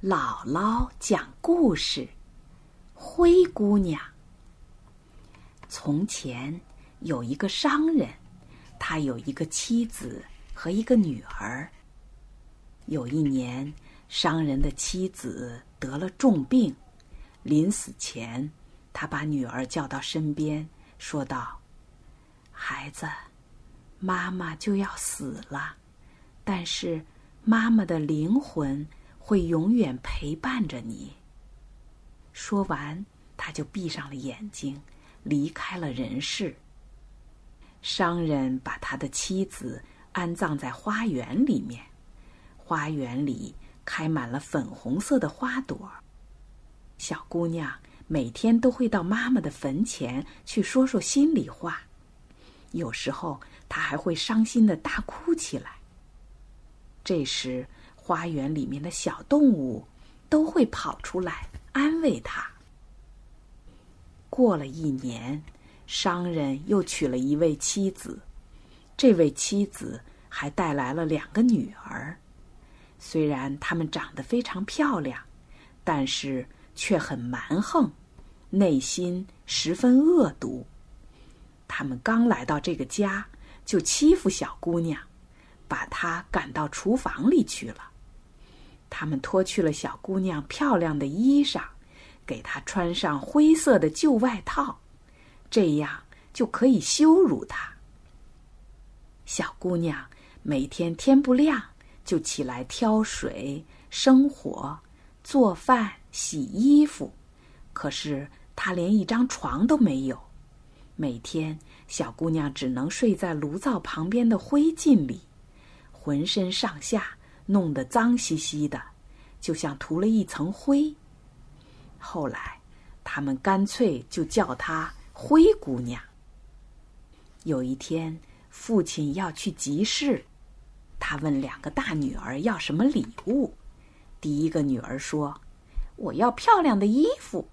姥姥讲故事：灰姑娘。从前有一个商人，他有一个妻子和一个女儿。有一年，商人的妻子得了重病，临死前，他把女儿叫到身边，说道：“孩子，妈妈就要死了，但是妈妈的灵魂……”会永远陪伴着你。说完，他就闭上了眼睛，离开了人世。商人把他的妻子安葬在花园里面，花园里开满了粉红色的花朵。小姑娘每天都会到妈妈的坟前去说说心里话，有时候她还会伤心的大哭起来。这时，花园里面的小动物都会跑出来安慰他。过了一年，商人又娶了一位妻子，这位妻子还带来了两个女儿。虽然她们长得非常漂亮，但是却很蛮横，内心十分恶毒。他们刚来到这个家，就欺负小姑娘，把她赶到厨房里去了。他们脱去了小姑娘漂亮的衣裳，给她穿上灰色的旧外套，这样就可以羞辱她。小姑娘每天天不亮就起来挑水、生火、做饭、洗衣服，可是她连一张床都没有。每天，小姑娘只能睡在炉灶旁边的灰烬里，浑身上下。弄得脏兮兮的，就像涂了一层灰。后来，他们干脆就叫她灰姑娘。有一天，父亲要去集市，他问两个大女儿要什么礼物。第一个女儿说：“我要漂亮的衣服。”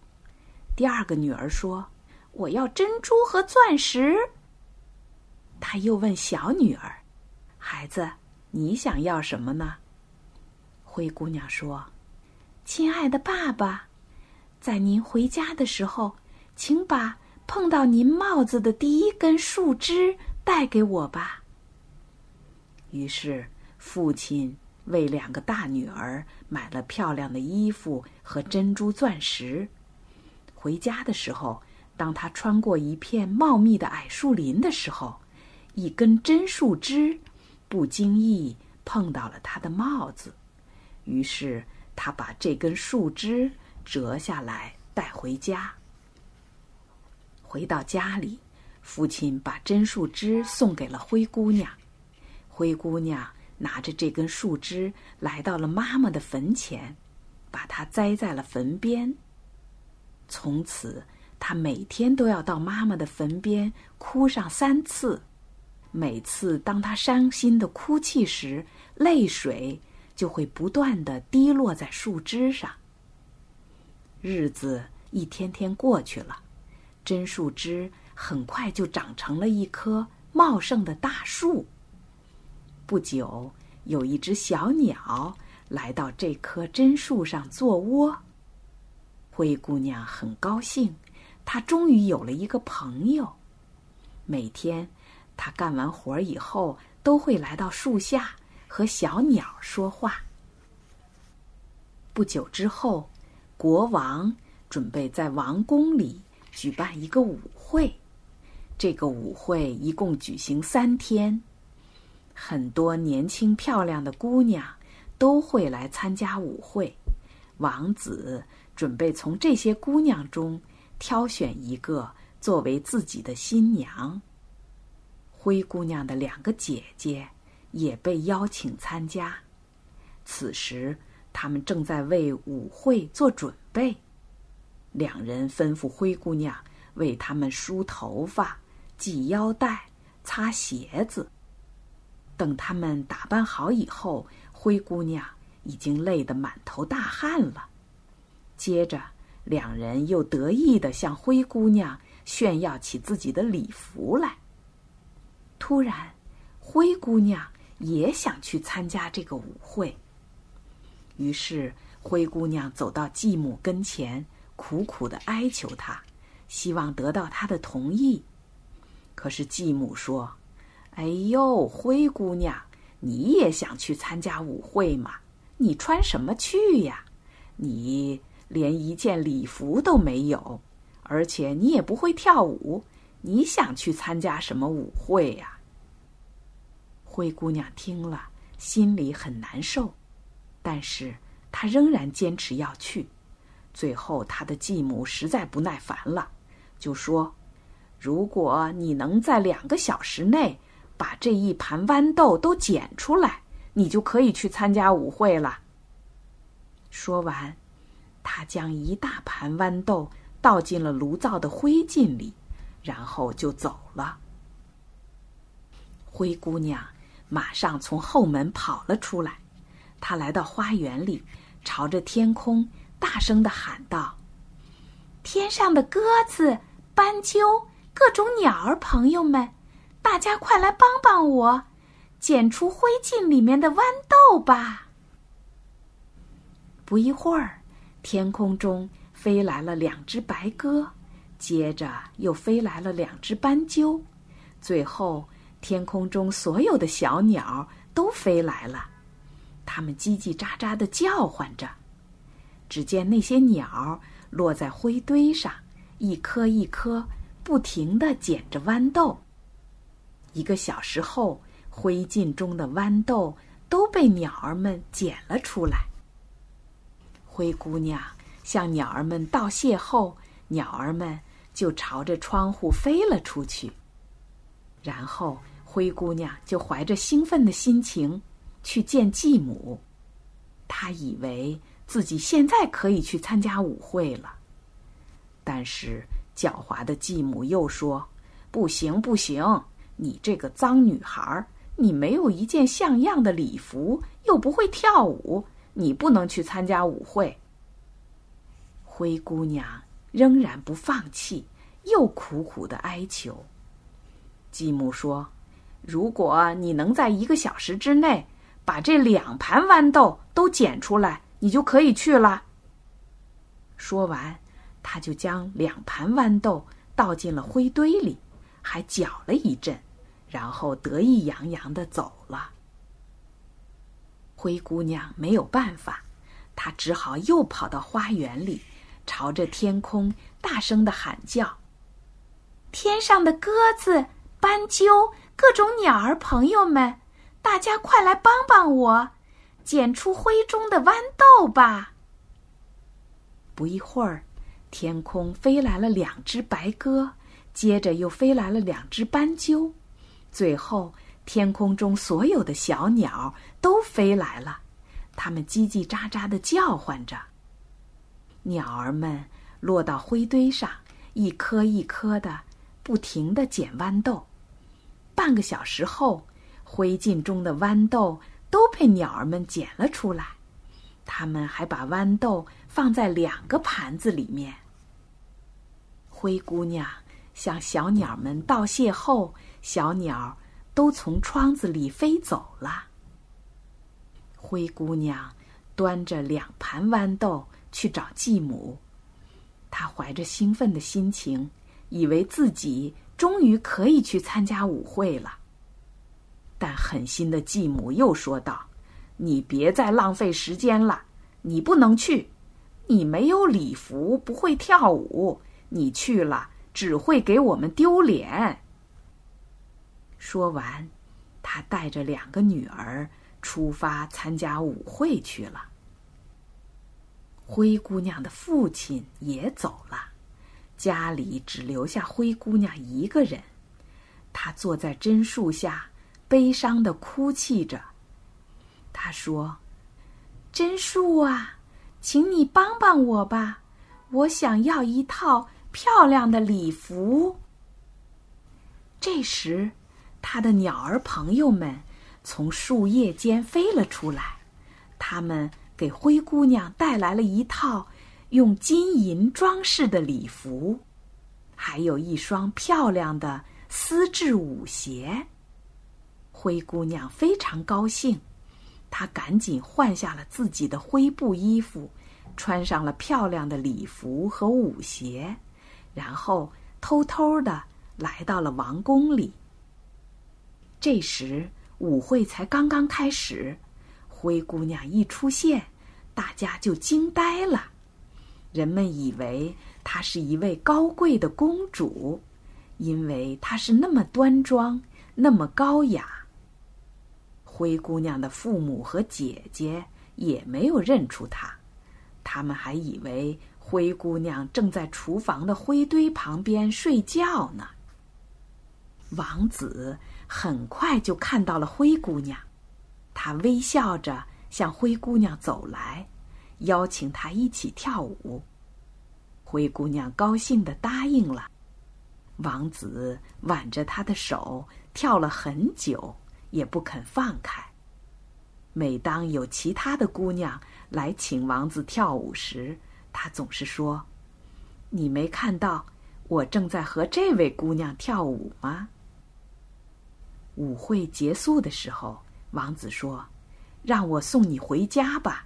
第二个女儿说：“我要珍珠和钻石。”他又问小女儿：“孩子，你想要什么呢？”灰姑娘说：“亲爱的爸爸，在您回家的时候，请把碰到您帽子的第一根树枝带给我吧。”于是，父亲为两个大女儿买了漂亮的衣服和珍珠钻石。回家的时候，当他穿过一片茂密的矮树林的时候，一根真树枝不经意碰到了他的帽子。于是，他把这根树枝折下来带回家。回到家里，父亲把真树枝送给了灰姑娘。灰姑娘拿着这根树枝来到了妈妈的坟前，把它栽在了坟边。从此，她每天都要到妈妈的坟边哭上三次。每次当她伤心的哭泣时，泪水。就会不断的滴落在树枝上。日子一天天过去了，真树枝很快就长成了一棵茂盛的大树。不久，有一只小鸟来到这棵真树上做窝。灰姑娘很高兴，她终于有了一个朋友。每天，她干完活以后，都会来到树下。和小鸟说话。不久之后，国王准备在王宫里举办一个舞会。这个舞会一共举行三天，很多年轻漂亮的姑娘都会来参加舞会。王子准备从这些姑娘中挑选一个作为自己的新娘。灰姑娘的两个姐姐。也被邀请参加。此时，他们正在为舞会做准备。两人吩咐灰姑娘为他们梳头发、系腰带、擦鞋子。等他们打扮好以后，灰姑娘已经累得满头大汗了。接着，两人又得意的向灰姑娘炫耀起自己的礼服来。突然，灰姑娘。也想去参加这个舞会，于是灰姑娘走到继母跟前，苦苦的哀求她，希望得到她的同意。可是继母说：“哎呦，灰姑娘，你也想去参加舞会吗？你穿什么去呀？你连一件礼服都没有，而且你也不会跳舞，你想去参加什么舞会呀？”灰姑娘听了，心里很难受，但是她仍然坚持要去。最后，她的继母实在不耐烦了，就说：“如果你能在两个小时内把这一盘豌豆都捡出来，你就可以去参加舞会了。”说完，她将一大盘豌豆倒进了炉灶的灰烬里，然后就走了。灰姑娘。马上从后门跑了出来，他来到花园里，朝着天空大声的喊道：“天上的鸽子、斑鸠、各种鸟儿朋友们，大家快来帮帮我，捡出灰烬里面的豌豆吧！”不一会儿，天空中飞来了两只白鸽，接着又飞来了两只斑鸠，最后。天空中所有的小鸟都飞来了，它们叽叽喳喳的叫唤着。只见那些鸟落在灰堆上，一颗一颗，不停的捡着豌豆。一个小时后，灰烬中的豌豆都被鸟儿们捡了出来。灰姑娘向鸟儿们道谢后，鸟儿们就朝着窗户飞了出去，然后。灰姑娘就怀着兴奋的心情去见继母，她以为自己现在可以去参加舞会了。但是狡猾的继母又说：“不行，不行！你这个脏女孩，你没有一件像样的礼服，又不会跳舞，你不能去参加舞会。”灰姑娘仍然不放弃，又苦苦的哀求。继母说。如果你能在一个小时之内把这两盘豌豆都捡出来，你就可以去了。说完，他就将两盘豌豆倒进了灰堆里，还搅了一阵，然后得意洋洋的走了。灰姑娘没有办法，她只好又跑到花园里，朝着天空大声的喊叫：“天上的鸽子、斑鸠！”各种鸟儿朋友们，大家快来帮帮我，捡出灰中的豌豆吧！不一会儿，天空飞来了两只白鸽，接着又飞来了两只斑鸠，最后天空中所有的小鸟都飞来了，它们叽叽喳喳的叫唤着。鸟儿们落到灰堆上，一颗一颗的，不停的捡豌豆。半个小时后，灰烬中的豌豆都被鸟儿们捡了出来。他们还把豌豆放在两个盘子里面。灰姑娘向小鸟们道谢后，小鸟都从窗子里飞走了。灰姑娘端着两盘豌豆去找继母，她怀着兴奋的心情，以为自己。终于可以去参加舞会了，但狠心的继母又说道：“你别再浪费时间了，你不能去，你没有礼服，不会跳舞，你去了只会给我们丢脸。”说完，他带着两个女儿出发参加舞会去了。灰姑娘的父亲也走了。家里只留下灰姑娘一个人，她坐在榛树下，悲伤的哭泣着。她说：“榛树啊，请你帮帮我吧，我想要一套漂亮的礼服。”这时，他的鸟儿朋友们从树叶间飞了出来，他们给灰姑娘带来了一套。用金银装饰的礼服，还有一双漂亮的丝质舞鞋。灰姑娘非常高兴，她赶紧换下了自己的灰布衣服，穿上了漂亮的礼服和舞鞋，然后偷偷的来到了王宫里。这时舞会才刚刚开始，灰姑娘一出现，大家就惊呆了。人们以为她是一位高贵的公主，因为她是那么端庄。那么高雅。灰姑娘的父母和姐姐也没有认出她，他们还以为灰姑娘正在厨房的灰堆旁边睡觉呢。王子很快就看到了灰姑娘，他微笑着向灰姑娘走来，邀请她一起跳舞。灰姑娘高兴的答应了。王子挽着她的手。跳了很久，也不肯放开。每当有其他的姑娘来请王子跳舞时，他总是说：“你没看到我正在和这位姑娘跳舞吗？”舞会结束的时候，王子说：“让我送你回家吧。”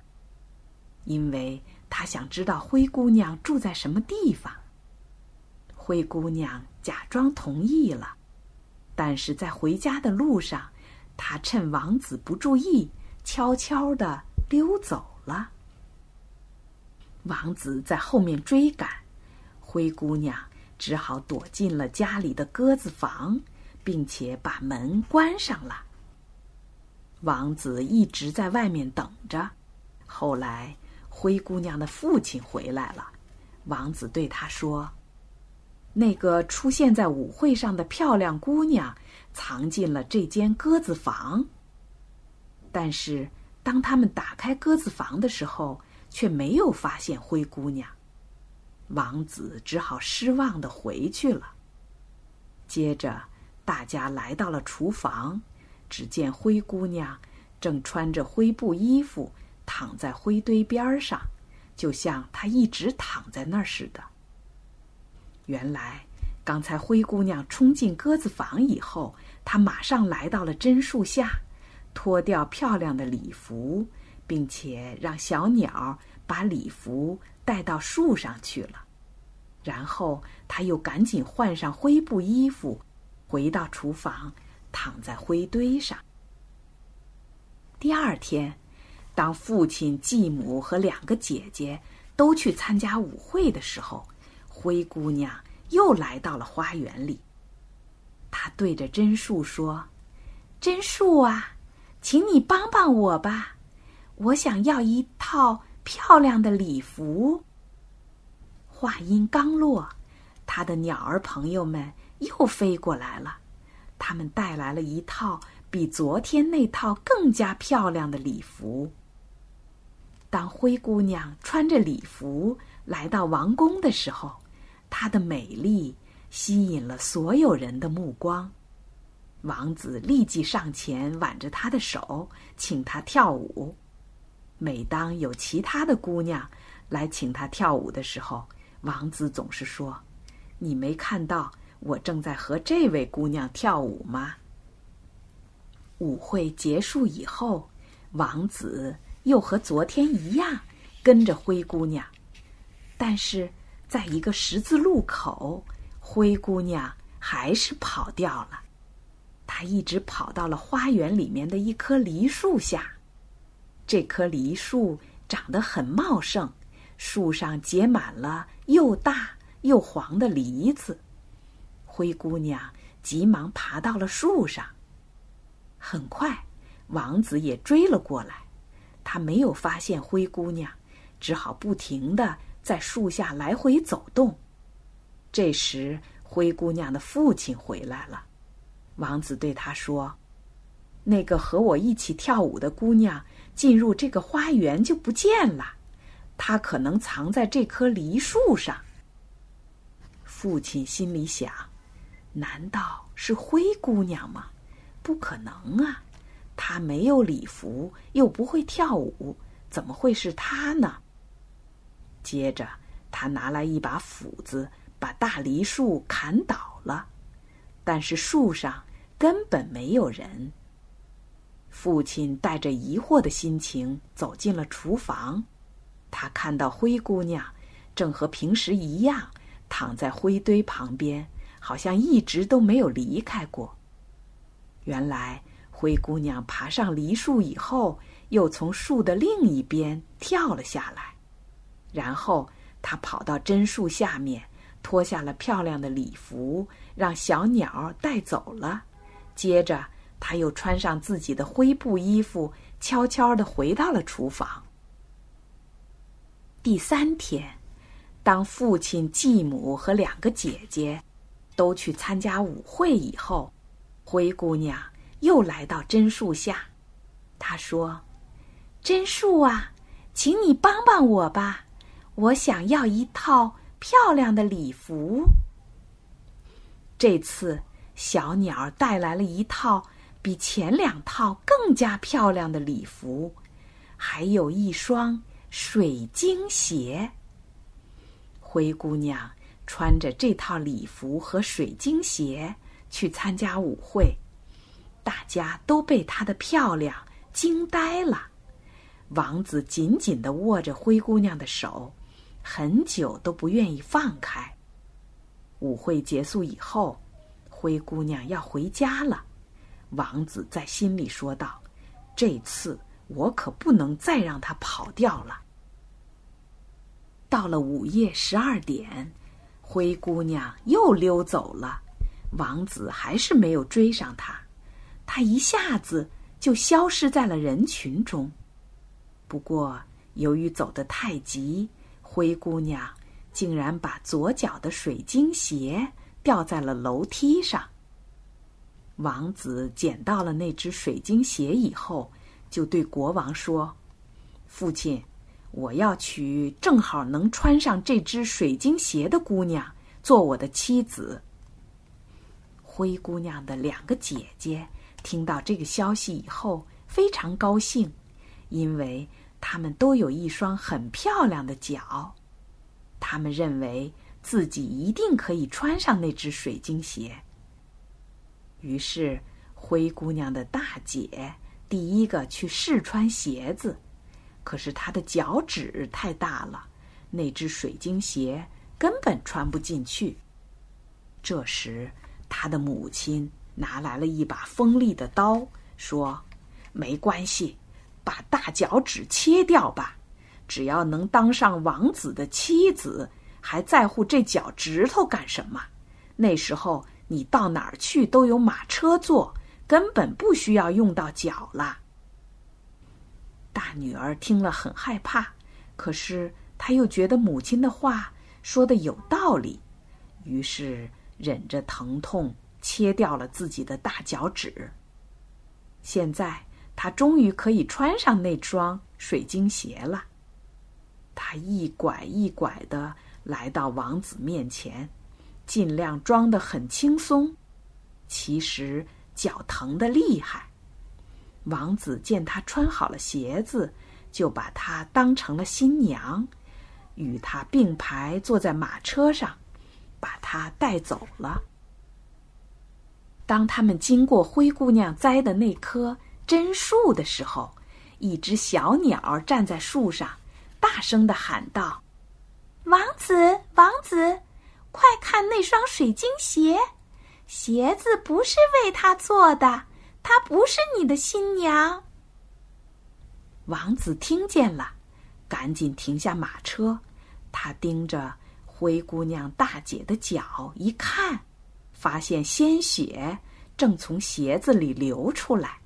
因为他想知道灰姑娘住在什么地方。灰姑娘假装同意了。但是在回家的路上，他趁王子不注意，悄悄的溜走了。王子在后面追赶，灰姑娘只好躲进了家里的鸽子房，并且把门关上了。王子一直在外面等着。后来，灰姑娘的父亲回来了，王子对他说。那个出现在舞会上的漂亮姑娘，藏进了这间鸽子房。但是，当他们打开鸽子房的时候，却没有发现灰姑娘。王子只好失望的回去了。接着，大家来到了厨房，只见灰姑娘正穿着灰布衣服，躺在灰堆边上，就像她一直躺在那儿似的。原来，刚才灰姑娘冲进鸽子房以后，她马上来到了榛树下，脱掉漂亮的礼服，并且让小鸟把礼服带到树上去了。然后，她又赶紧换上灰布衣服，回到厨房，躺在灰堆上。第二天，当父亲、继母和两个姐姐都去参加舞会的时候。灰姑娘又来到了花园里。她对着榛树说：“榛树啊，请你帮帮我吧，我想要一套漂亮的礼服。”话音刚落，他的鸟儿朋友们又飞过来了，他们带来了一套比昨天那套更加漂亮的礼服。当灰姑娘穿着礼服来到王宫的时候，她的美丽吸引了所有人的目光，王子立即上前挽着她的手，请她跳舞。每当有其他的姑娘来请她跳舞的时候，王子总是说：“你没看到我正在和这位姑娘跳舞吗？”舞会结束以后，王子又和昨天一样跟着灰姑娘，但是。在一个十字路口，灰姑娘还是跑掉了。她一直跑到了花园里面的一棵梨树下。这棵梨树长得很茂盛，树上结满了又大又黄的梨子。灰姑娘急忙爬到了树上。很快，王子也追了过来。他没有发现灰姑娘，只好不停的。在树下来回走动。这时，灰姑娘的父亲回来了。王子对他说：“那个和我一起跳舞的姑娘进入这个花园就不见了，她可能藏在这棵梨树上。”父亲心里想：“难道是灰姑娘吗？不可能啊！他没有礼服，又不会跳舞，怎么会是他呢？”接着，他拿来一把斧子，把大梨树砍倒了。但是树上根本没有人。父亲带着疑惑的心情走进了厨房，他看到灰姑娘正和平时一样躺在灰堆旁边，好像一直都没有离开过。原来，灰姑娘爬上梨树以后，又从树的另一边跳了下来，然后她跑到榛树下面，脱下了漂亮的礼服，让小鸟带走了。接着。她又穿上自己的灰布衣服，悄悄的回到了厨房。第三天，当父亲、继母和两个姐姐都去参加舞会以后，灰姑娘又来到榛树下。他说：“榛树啊，请你帮帮我吧，我想要一套漂亮的礼服。”这次，小鸟带来了一套。比前两套更加漂亮的礼服，还有一双水晶鞋。灰姑娘穿着这套礼服和水晶鞋去参加舞会，大家都被她的漂亮惊呆了。王子紧紧的握着灰姑娘的手，很久都不愿意放开。舞会结束以后，灰姑娘要回家了。王子在心里说道：“这次我可不能再让她跑掉了。”到了午夜十二点，灰姑娘又溜走了，王子还是没有追上她，他一下子就消失在了人群中。不过，由于走得太急，灰姑娘竟然把左脚的水晶鞋掉在了楼梯上。王子捡到了那只水晶鞋以后，就对国王说：“父亲，我要娶正好能穿上这只水晶鞋的姑娘做我的妻子。”灰姑娘的两个姐姐听到这个消息以后非常高兴，因为他们都有一双很漂亮的脚，他们认为自己一定可以穿上那只水晶鞋。于是，灰姑娘的大姐第一个去试穿鞋子，可是她的脚趾太大了，那只水晶鞋根本穿不进去。这时，她的母亲拿来了一把锋利的刀，说：“没关系，把大脚趾切掉吧，只要能当上王子的妻子，还在乎这脚趾头干什么？那时候。”你到哪儿去都有马车坐，根本不需要用到脚了。大女儿听了很害怕，可是她又觉得母亲的话说的有道理，于是忍着疼痛切掉了自己的大脚趾。现在她终于可以穿上那双水晶鞋了。她一拐一拐的来到王子面前。尽量装得很轻松，其实脚疼的厉害。王子见她穿好了鞋子，就把她当成了新娘，与她并排坐在马车上，把她带走了。当他们经过灰姑娘栽的那棵榛树的时候，一只小鸟站在树上，大声的喊道：“王子，王子！”快看那双水晶鞋，鞋子不是为他做的，她不是你的新娘。王子听见了，赶紧停下马车，他盯着灰姑娘大姐的脚一看，发现鲜血正从鞋子里流出来，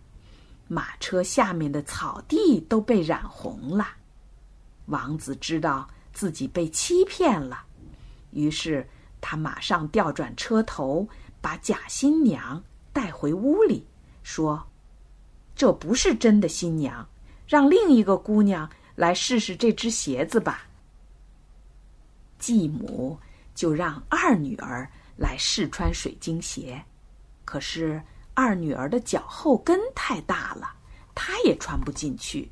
马车下面的草地都被染红了。王子知道自己被欺骗了。于是，他马上调转车头，把假新娘带回屋里，说：“这不是真的新娘，让另一个姑娘来试试这只鞋子吧。”继母就让二女儿来试穿水晶鞋，可是二女儿的脚后跟太大了，她也穿不进去。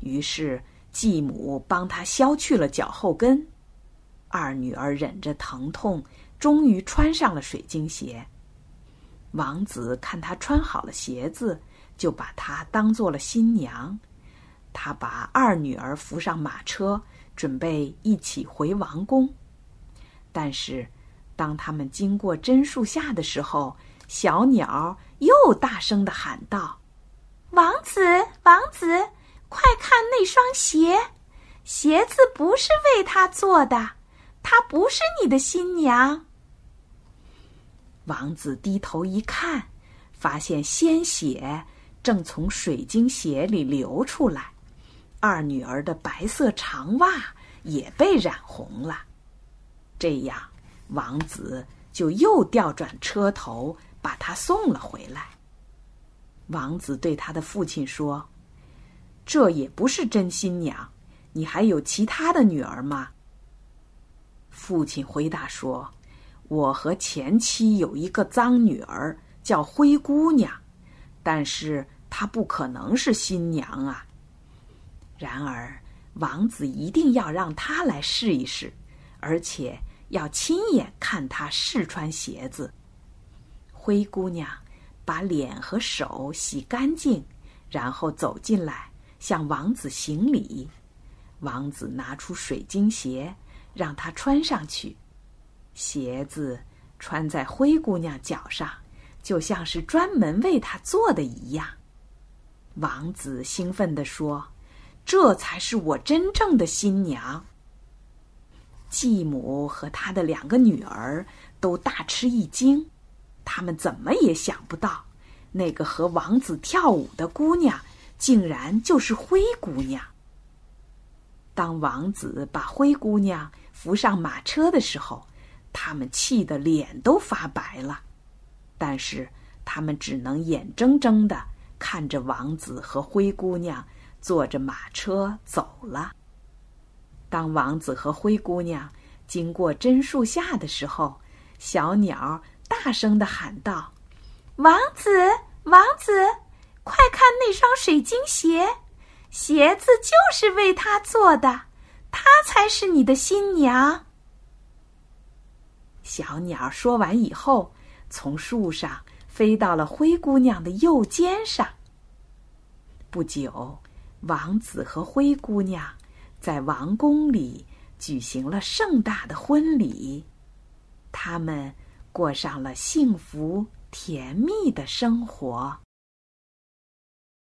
于是继母帮她削去了脚后跟。二女儿忍着疼痛，终于穿上了水晶鞋。王子看她穿好了鞋子，就把她当做了新娘。他把二女儿扶上马车，准备一起回王宫。但是，当他们经过榛树下的时候，小鸟又大声的喊道：“王子，王子，快看那双鞋！鞋子不是为他做的，她不是你的新娘。”王子低头一看，发现鲜血正从水晶鞋里流出来。二女儿的白色长袜也被染红了，这样王子就又调转车头把她送了回来。王子对他的父亲说：“这也不是真新娘，你还有其他的女儿吗？”父亲回答说：“我和前妻有一个脏女儿，叫灰姑娘，但是她不可能是新娘啊。”然而，王子一定要让她来试一试，而且要亲眼看她试穿鞋子。灰姑娘把脸和手洗干净，然后走进来向王子行礼。王子拿出水晶鞋，让她穿上去。鞋子穿在灰姑娘脚上，就像是专门为她做的一样。王子兴奋地说。这才是我真正的新娘。继母和她的两个女儿都大吃一惊，他们怎么也想不到，那个和王子跳舞的姑娘竟然就是灰姑娘。当王子把灰姑娘扶上马车的时候，他们气得脸都发白了，但是他们只能眼睁睁的看着王子和灰姑娘。坐着马车走了。当王子和灰姑娘经过榛树下的时候，小鸟大声的喊道：“王子，王子，快看那双水晶鞋！鞋子就是为他做的，她才是你的新娘。”小鸟说完以后，从树上飞到了灰姑娘的右肩上。不久。王子和灰姑娘在王宫里举行了盛大的婚礼，他们过上了幸福甜蜜的生活。